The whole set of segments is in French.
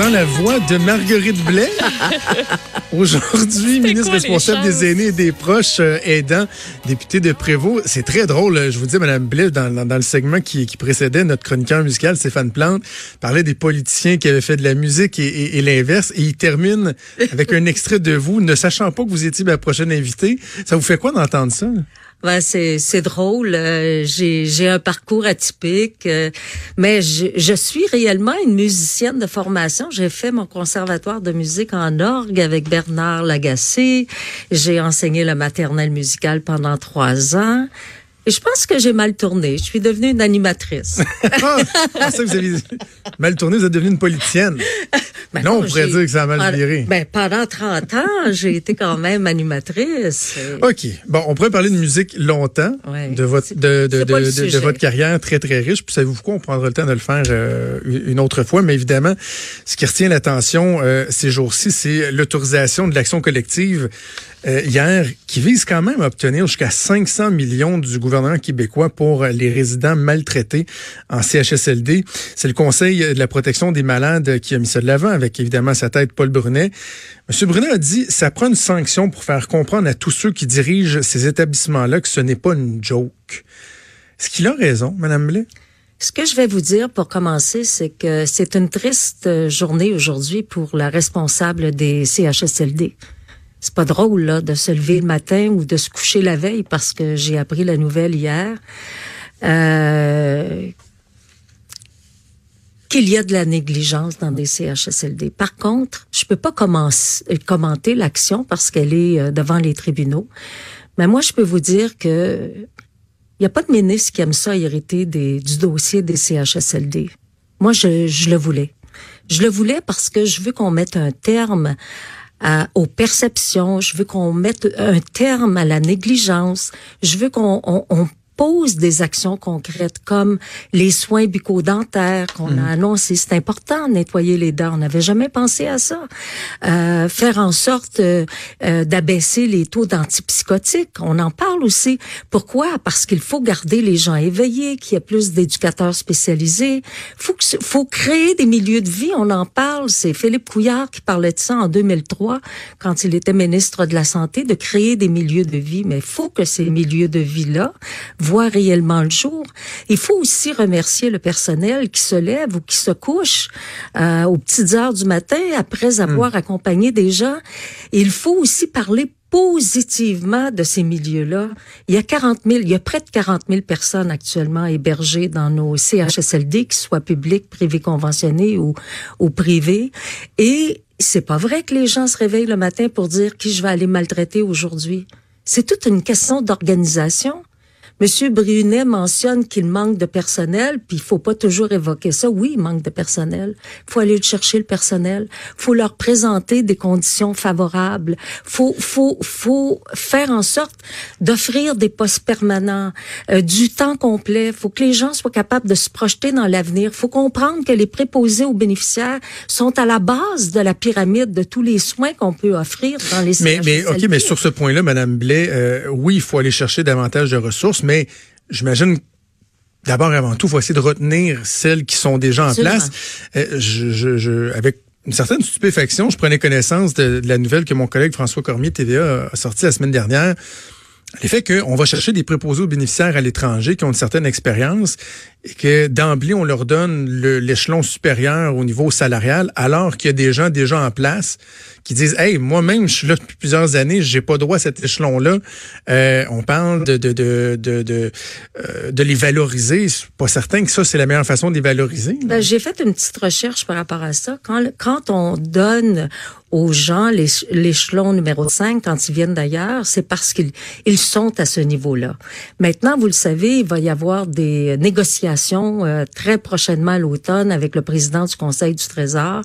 entend la voix de Marguerite Blais. Aujourd'hui, ministre responsable des aînés et des proches euh, aidants, député de Prévost. C'est très drôle. Je vous dis, Mme Blais, dans, dans, le segment qui, qui, précédait, notre chroniqueur musical, Stéphane Plante, parlait des politiciens qui avaient fait de la musique et, et, et l'inverse. Et il termine avec un extrait de vous, ne sachant pas que vous étiez ma prochaine invitée. Ça vous fait quoi d'entendre ça? Ben, c'est c'est drôle. Euh, j'ai j'ai un parcours atypique, euh, mais je, je suis réellement une musicienne de formation. J'ai fait mon conservatoire de musique en orgue avec Bernard Lagacé. J'ai enseigné le maternelle musical pendant trois ans. Je pense que j'ai mal tourné. Je suis devenue une animatrice. ah, ça, vous avez mal tourné, vous êtes devenue une politicienne. Ben non, on pourrait dire que ça a mal viré. Ben, pendant 30 ans, j'ai été quand même animatrice. OK. Bon, on pourrait parler de musique longtemps, de votre de, de, de, de, votre carrière très, très riche. Puis savez-vous quoi? On prendra le temps de le faire euh, une autre fois. Mais évidemment, ce qui retient l'attention euh, ces jours-ci, c'est l'autorisation de l'action collective euh, hier, qui vise quand même à obtenir jusqu'à 500 millions du gouvernement québécois pour les résidents maltraités en CHSLD. C'est le Conseil de la protection des malades qui a mis ça de l'avant, avec évidemment sa tête Paul Brunet. Monsieur Brunet a dit, ça prend une sanction pour faire comprendre à tous ceux qui dirigent ces établissements-là que ce n'est pas une joke. Est-ce qu'il a raison, Madame Blais? Ce que je vais vous dire pour commencer, c'est que c'est une triste journée aujourd'hui pour la responsable des CHSLD c'est pas drôle là, de se lever le matin ou de se coucher la veille parce que j'ai appris la nouvelle hier. Euh, qu'il y a de la négligence dans des CHSLD. Par contre, je peux pas commencer, commenter l'action parce qu'elle est euh, devant les tribunaux. Mais moi, je peux vous dire que il y a pas de ministre qui aime ça hériter du dossier des CHSLD. Moi, je le voulais. Je le voulais parce que je veux qu'on mette un terme aux perceptions. Je veux qu'on mette un terme à la négligence. Je veux qu'on on, pose des actions concrètes comme les soins bucco-dentaires qu'on a mm. annoncé. C'est important de nettoyer les dents. On n'avait jamais pensé à ça. Euh, faire en sorte euh, euh, d'abaisser les taux d'antipsychotiques. On en parle aussi. Pourquoi? Parce qu'il faut garder les gens éveillés, qu'il y ait plus d'éducateurs spécialisés. Faut faut créer des milieux de vie. On en parle. C'est Philippe Couillard qui parlait de ça en 2003 quand il était ministre de la Santé, de créer des milieux de vie. Mais il faut que ces milieux de vie-là voit réellement le jour. Il faut aussi remercier le personnel qui se lève ou qui se couche euh, aux petites heures du matin après avoir hmm. accompagné des gens. Il faut aussi parler positivement de ces milieux-là. Il y a 40 000, il y a près de 40 000 personnes actuellement hébergées dans nos CHSLD, qu'ils soient publics, privés conventionnés ou, ou privés. Et c'est pas vrai que les gens se réveillent le matin pour dire qui je vais aller maltraiter aujourd'hui. C'est toute une question d'organisation. Monsieur Brunet mentionne qu'il manque de personnel, puis il faut pas toujours évoquer ça. Oui, il manque de personnel. Faut aller chercher le personnel. Faut leur présenter des conditions favorables. Faut, faut, faut faire en sorte d'offrir des postes permanents, euh, du temps complet. Faut que les gens soient capables de se projeter dans l'avenir. Faut comprendre que les préposés aux bénéficiaires sont à la base de la pyramide de tous les soins qu'on peut offrir dans les mais, mais ok, mais sur ce point-là, Madame Blais, euh, oui, il faut aller chercher davantage de ressources mais j'imagine d'abord avant tout, il faut essayer de retenir celles qui sont déjà en place. Euh, je, avec une certaine stupéfaction, je prenais connaissance de, la nouvelle que mon collègue François Cormier TVA a sortie la semaine dernière. L'effet qu'on va chercher des préposés aux bénéficiaires à l'étranger qui ont une certaine expérience et que d'emblée, on leur donne l'échelon supérieur au niveau salarial, alors qu'il y a des gens déjà en place qui disent Hey, moi-même, je suis là depuis plusieurs années, j'ai pas droit à cet échelon-là. Euh, on parle de de, de, de, de, euh, de les valoriser. Je suis pas certain que ça, c'est la meilleure façon de les valoriser. Ben, j'ai fait une petite recherche par rapport à ça. Quand, quand on donne aux gens l'échelon numéro 5 quand ils viennent d'ailleurs, c'est parce qu'ils ils sont à ce niveau-là. Maintenant, vous le savez, il va y avoir des négociations euh, très prochainement à l'automne avec le président du Conseil du Trésor.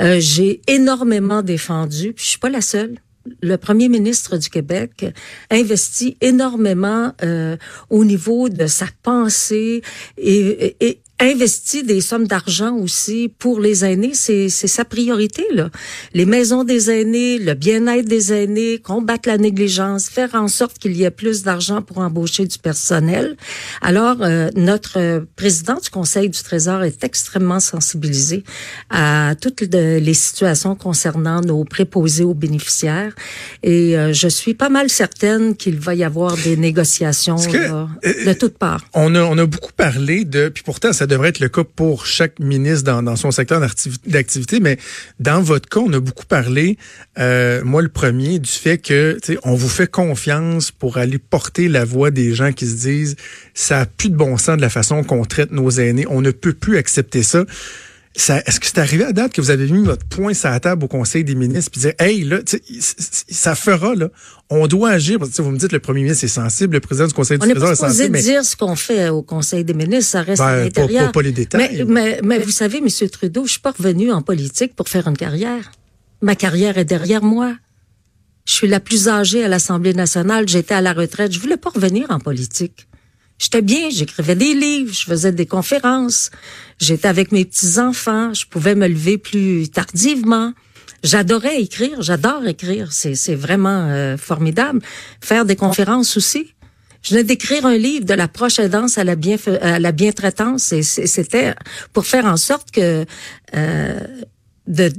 Euh, j'ai énormément défendu, puis je suis pas la seule le premier ministre du Québec investit énormément euh, au niveau de sa pensée et, et, investit des sommes d'argent aussi pour les aînés. C'est sa priorité, là. Les maisons des aînés, le bien-être des aînés, combattre la négligence, faire en sorte qu'il y ait plus d'argent pour embaucher du personnel. Alors, euh, notre président du Conseil du Trésor est extrêmement sensibilisé à toutes les situations concernant nos préposés aux bénéficiaires. Et euh, je suis pas mal certaine qu'il va y avoir des négociations euh, de toutes parts. On a, on a beaucoup parlé de, puis pourtant ça devrait être le cas pour chaque ministre dans, son secteur d'activité, mais dans votre cas, on a beaucoup parlé, euh, moi le premier, du fait que on vous fait confiance pour aller porter la voix des gens qui se disent ça a plus de bon sens de la façon qu'on traite nos aînés, on ne peut plus accepter ça. Est-ce que c'est arrivé à date que vous avez mis votre point sur la table au Conseil des ministres puis dire Hey, là, ça fera, là. On doit agir. Parce que vous me dites le premier ministre est sensible, le président du Conseil du Trésor est sensible. Mais... dire ce qu'on fait au Conseil des ministres, ça reste ben, à l'intérieur. Pas, les détails. Mais, mais, vous savez, M. Trudeau, je suis pas revenu en politique pour faire une carrière. Ma carrière est derrière moi. Je suis la plus âgée à l'Assemblée nationale. J'étais à la retraite. Je voulais pas revenir en politique. J'étais bien, j'écrivais des livres, je faisais des conférences, j'étais avec mes petits-enfants, je pouvais me lever plus tardivement. J'adorais écrire, j'adore écrire, c'est vraiment euh, formidable. Faire des conférences aussi. Je venais d'écrire un livre de l'approche aidance à la bien à la bientraitance et c'était pour faire en sorte que euh, de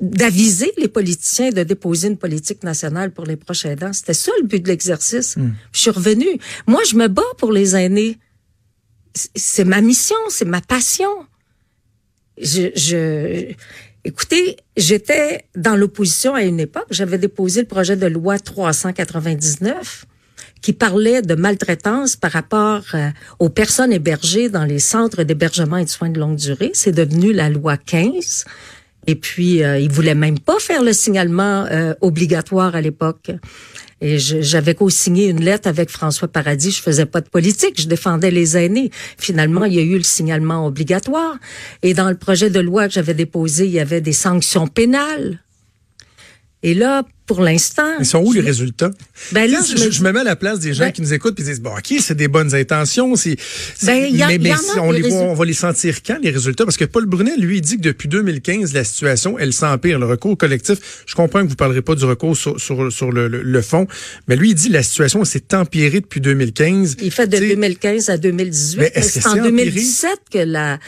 d'aviser les politiciens de déposer une politique nationale pour les prochains aidants. C'était ça le but de l'exercice. Hmm. Je suis revenue. Moi, je me bats pour les aînés. C'est ma mission, c'est ma passion. Je, je, écoutez, j'étais dans l'opposition à une époque. J'avais déposé le projet de loi 399 qui parlait de maltraitance par rapport euh, aux personnes hébergées dans les centres d'hébergement et de soins de longue durée. C'est devenu la loi 15. Et puis, euh, il voulait même pas faire le signalement euh, obligatoire à l'époque. Et j'avais co-signé une lettre avec François Paradis. Je faisais pas de politique, je défendais les aînés. Finalement, il y a eu le signalement obligatoire. Et dans le projet de loi que j'avais déposé, il y avait des sanctions pénales. Et là, pour l'instant. Ils sont où les résultats? Ben là, je, me... mets à la place des gens ben qui nous écoutent et disent, bon, OK, c'est des bonnes intentions. C'est, ben, mais, mais on, les voit, on va les sentir quand, les résultats? Parce que Paul Brunet, lui, il dit que depuis 2015, la situation, elle s'empire. Le recours collectif, je comprends que vous parlerez pas du recours sur, sur, le, le, fond, mais lui, il dit que la situation s'est empirée depuis 2015. Il fait de 2015 à 2018. Mais c'est en 2017 que la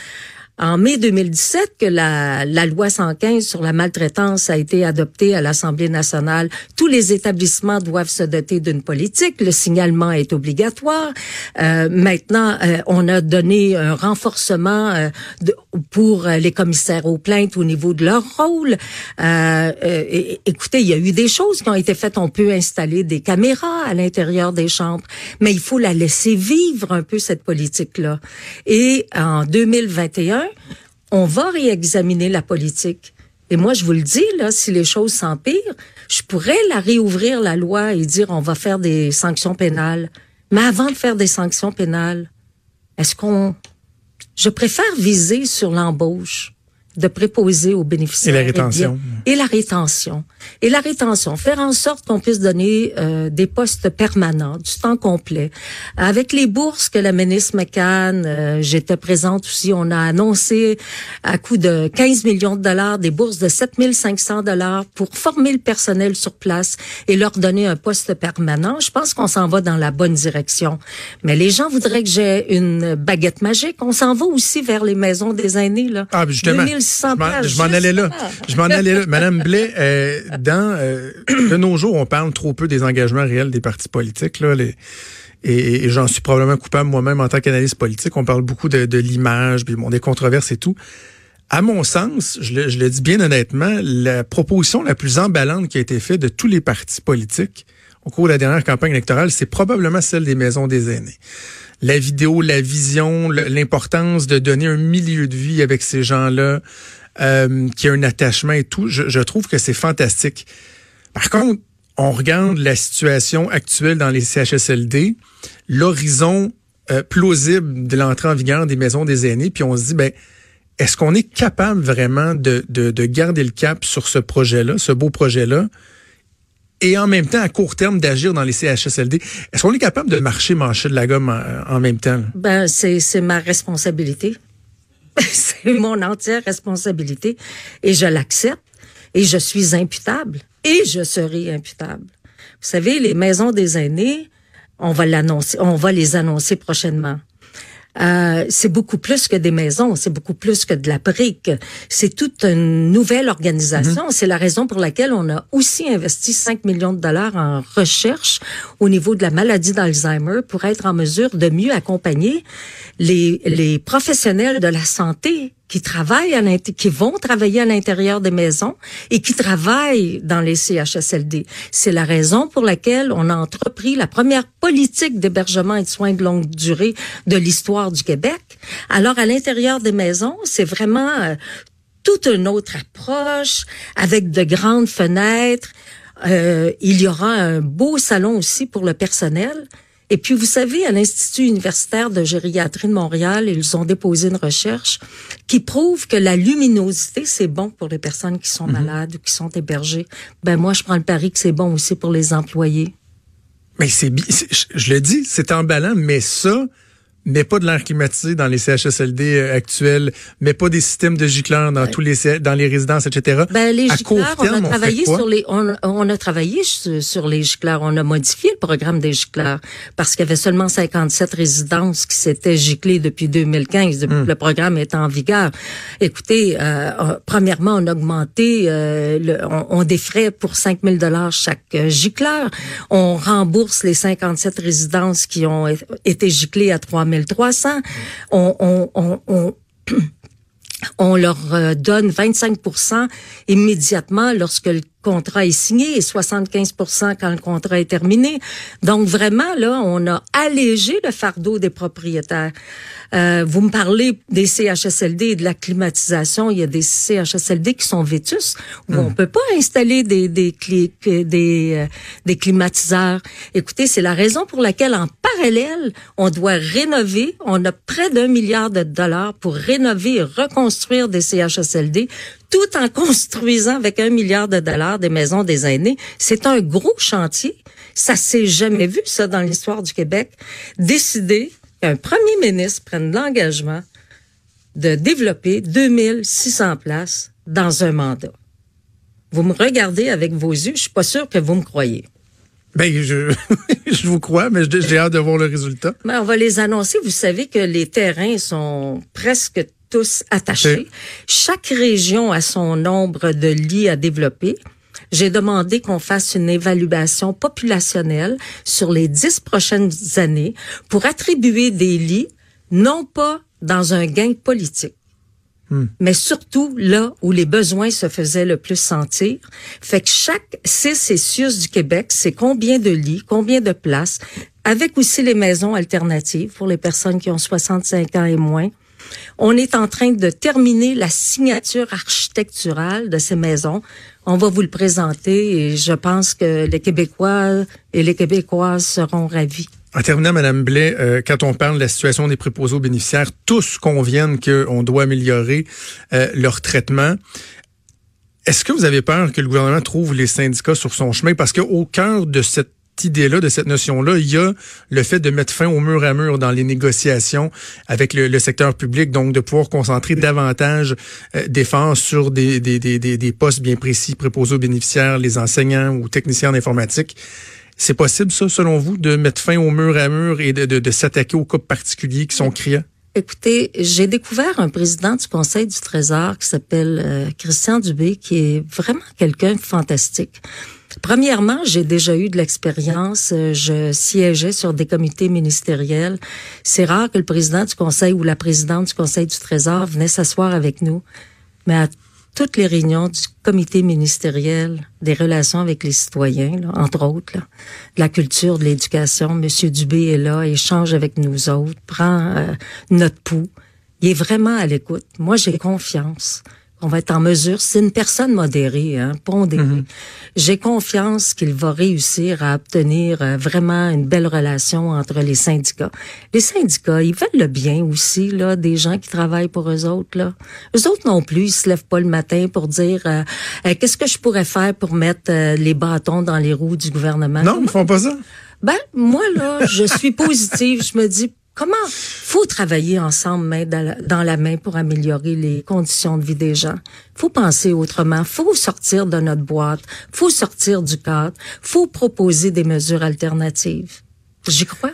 en mai 2017 que la, la loi 115 sur la maltraitance a été adoptée à l'Assemblée nationale. Tous les établissements doivent se doter d'une politique. Le signalement est obligatoire. Euh, maintenant, euh, on a donné un renforcement euh, de, pour les commissaires aux plaintes au niveau de leur rôle. Euh, écoutez, il y a eu des choses qui ont été faites. On peut installer des caméras à l'intérieur des chambres, mais il faut la laisser vivre un peu cette politique-là. Et en 2021, on va réexaminer la politique. Et moi, je vous le dis, là, si les choses s'empirent, je pourrais la réouvrir, la loi, et dire on va faire des sanctions pénales. Mais avant de faire des sanctions pénales, est-ce qu'on... Je préfère viser sur l'embauche de préposer aux bénéficiaires. Et la rétention. Et, la rétention. Et la rétention. Faire en sorte qu'on puisse donner euh, des postes permanents, du temps complet. Avec les bourses que la ministre McCann, euh, j'étais présente aussi, on a annoncé à coût de 15 millions de dollars des bourses de 7500 dollars pour former le personnel sur place et leur donner un poste permanent. Je pense qu'on s'en va dans la bonne direction. Mais les gens voudraient que j'ai une baguette magique. On s'en va aussi vers les maisons des aînés. Là. Ah, justement. Je m'en allais là. Je m'en allais là. Madame Blais, euh, dans euh, de nos jours, on parle trop peu des engagements réels des partis politiques. Là, les, et, j'en suis probablement coupable moi-même en tant qu'analyste politique. On parle beaucoup de, de l'image, bon, des controverses et tout. À mon sens, je le, je le, dis bien honnêtement, la proposition la plus emballante qui a été faite de tous les partis politiques au cours de la dernière campagne électorale, c'est probablement celle des maisons des aînés la vidéo, la vision, l'importance de donner un milieu de vie avec ces gens-là, euh, qui a un attachement et tout, je, trouve que c'est fantastique. Par contre, on regarde la situation actuelle dans les CHSLD, l'horizon euh, plausible de l'entrée en vigueur des maisons des aînés, puis on se dit, ben, est-ce qu'on est capable vraiment de, de, de garder le cap sur ce projet-là, ce beau projet-là? Et en même temps, à court terme, d'agir dans les CHSLD. Est-ce qu'on est capable de marcher, mancher de la gomme en, même temps? Ben, c'est ma responsabilité. c'est mon entière responsabilité et je l'accepte et je suis imputable et je serai imputable. Vous savez, les maisons des aînés, on va l'annoncer, on va les annoncer prochainement. Euh, c'est beaucoup plus que des maisons, c'est beaucoup plus que de la brique. C'est toute une nouvelle organisation. Mm-hmm. C'est la raison pour laquelle on a aussi investi 5 millions de dollars en recherche au niveau de la maladie d'Alzheimer pour être en mesure de mieux accompagner les, les professionnels de la santé qui travaillent qui vont travailler à l'intérieur des maisons et qui travaillent dans les CHSLD. C'est la raison pour laquelle on a entrepris la première politique d'hébergement et de soins de longue durée de l'histoire du Québec. Alors à l'intérieur des maisons, c'est vraiment euh, toute une autre approche avec de grandes fenêtres. Euh, il y aura un beau salon aussi pour le personnel. Et puis, vous savez, à l'Institut universitaire de gériatrie de Montréal, ils ont déposé une recherche qui prouve que la luminosité, c'est bon pour les personnes qui sont mhm. malades ou qui sont hébergées. Ben, moi, je prends le pari que c'est bon aussi pour les employés. Mais c'est, je le dis, c'est emballant, mais ça, mais pas de l'air climatisé dans les CHSLD euh, actuels, mais pas des systèmes de gicleurs dans tous les dans les résidences, etc. Ben, les gicleurs, on a travaillé sur les on, on, a travaillé sur les gicleurs, on a modifié le programme des gicleurs parce qu'il y avait seulement 57 résidences qui s'étaient giclées depuis 2015, depuis que le programme est en vigueur. Écoutez, euh, premièrement, on a augmenté, euh, le, on, on, défrait pour 5000 dollars chaque gicleur. On rembourse les 57 résidences qui ont été giclées à 3000 1300. On, on, on, on on leur euh, donne 25% immédiatement lorsque le contrat est signé et 75 quand le contrat est terminé. Donc vraiment là, on a allégé le fardeau des propriétaires. Euh, vous me parlez des CHSLD et de la climatisation. Il y a des CHSLD qui sont vétus où on hmm. peut pas installer des des des, euh, des climatiseurs. Écoutez, c'est la raison pour laquelle en parallèle, on doit rénover. On a près d'un milliard de dollars pour rénover et reconstruire des CHSLD tout en construisant avec un milliard de dollars des maisons des aînés. C'est un gros chantier. Ça s'est jamais vu, ça, dans l'histoire du Québec. Décider qu'un premier ministre prenne l'engagement de développer 2600 places dans un mandat. Vous me regardez avec vos yeux, je suis pas sûr que vous me croyez. Ben, je, je vous crois, mais j'ai hâte de voir le résultat. Mais on va les annoncer. Vous savez que les terrains sont presque tous attachés. Chaque région a son nombre de lits à développer. J'ai demandé qu'on fasse une évaluation populationnelle sur les dix prochaines années pour attribuer des lits, non pas dans un gain politique, hmm. mais surtout là où les besoins se faisaient le plus sentir. Fait que chaque CIUS du Québec, c'est combien de lits, combien de places, avec aussi les maisons alternatives pour les personnes qui ont 65 ans et moins. On est en train de terminer la signature architecturale de ces maisons. On va vous le présenter et je pense que les Québécois et les Québécoises seront ravis. En terminant, Madame Blais, euh, quand on parle de la situation des préposés aux bénéficiaires, tous conviennent qu'on doit améliorer euh, leur traitement. Est-ce que vous avez peur que le gouvernement trouve les syndicats sur son chemin? Parce qu'au cœur de cette idée-là, de cette notion-là, il y a le fait de mettre fin au mur à mur dans les négociations avec le, secteur public, donc de pouvoir concentrer davantage euh, d'efforts sur des, des, des, des, postes bien précis préposés aux bénéficiaires, les enseignants ou techniciens d'informatique. C'est possible, ça, selon vous, de mettre fin au mur à mur et de, de, s'attaquer aux cas particuliers qui sont criants? Écoutez, j'ai découvert un président du Conseil du Trésor qui s'appelle euh, Christian Dubé, qui est vraiment quelqu'un de fantastique. Premièrement, j'ai déjà eu de l'expérience. Euh, je siégeais sur des comités ministériels. C'est rare que le président du conseil ou la présidente du conseil du trésor venait s'asseoir avec nous. Mais à toutes les réunions du comité ministériel des relations avec les citoyens, entre autres, de la culture, de l'éducation, Monsieur Dubé est là, échange avec nous autres, prend euh, notre pouls. Il est vraiment à l'écoute. Moi, j'ai confiance on va être en mesure, c'est une personne modérée, hein, pondérée. Mhm. J'ai confiance qu'il va réussir à obtenir euh, vraiment une belle relation entre les syndicats. Les syndicats, ils veulent le bien aussi, là, des gens qui travaillent pour eux autres, là. Eux autres non plus, ils se lèvent pas le matin pour dire euh, euh, qu'est-ce que je pourrais faire pour mettre les bâtons dans les roues du gouvernement? Non, ils font pas ça. Ben, moi, là, je suis positive. je me dis, Comment faut travailler ensemble main dans la, main pour améliorer les conditions de vie des gens? Faut penser autrement. Faut sortir de notre boîte. Faut sortir du cadre. Faut proposer des mesures alternatives. J'y crois.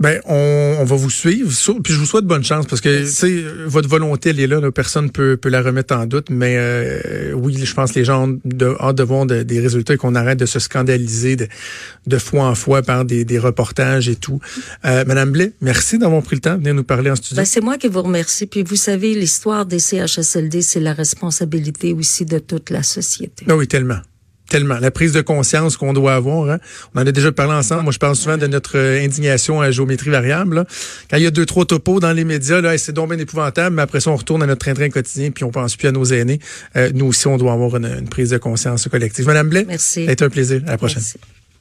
Ben, on, on, va vous suivre. Puis je vous souhaite bonne chance parce que c'est votre volonté, elle est là. personne peut peut la remettre en doute. Mais euh, oui, je pense que les gens ont de, hâte de voir des résultats et qu'on arrête de se scandaliser de, de fois en fois par des, des reportages et tout. Euh, Madame Blais, merci d'avoir pris le temps de venir nous parler en studio. Ben, c'est moi qui vous remercie. Puis vous savez, l'histoire des CHSLD, c'est la responsabilité aussi de toute la société. Ah oui, tellement. Tellement. La prise de conscience qu'on doit avoir. Hein. On en a déjà parlé ensemble. Moi, je parle souvent de notre euh, indignation à géométrie variable. Quand il y a deux, trois topos dans les médias, là, c'est donc bien épouvantable, mais après ça, on retourne à notre train-train quotidien, puis on pense plus à nos aînés. Euh, nous aussi, on doit avoir une, prise de conscience collective. Madame Blais, Merci. ça a été un plaisir. À la prochaine. Merci.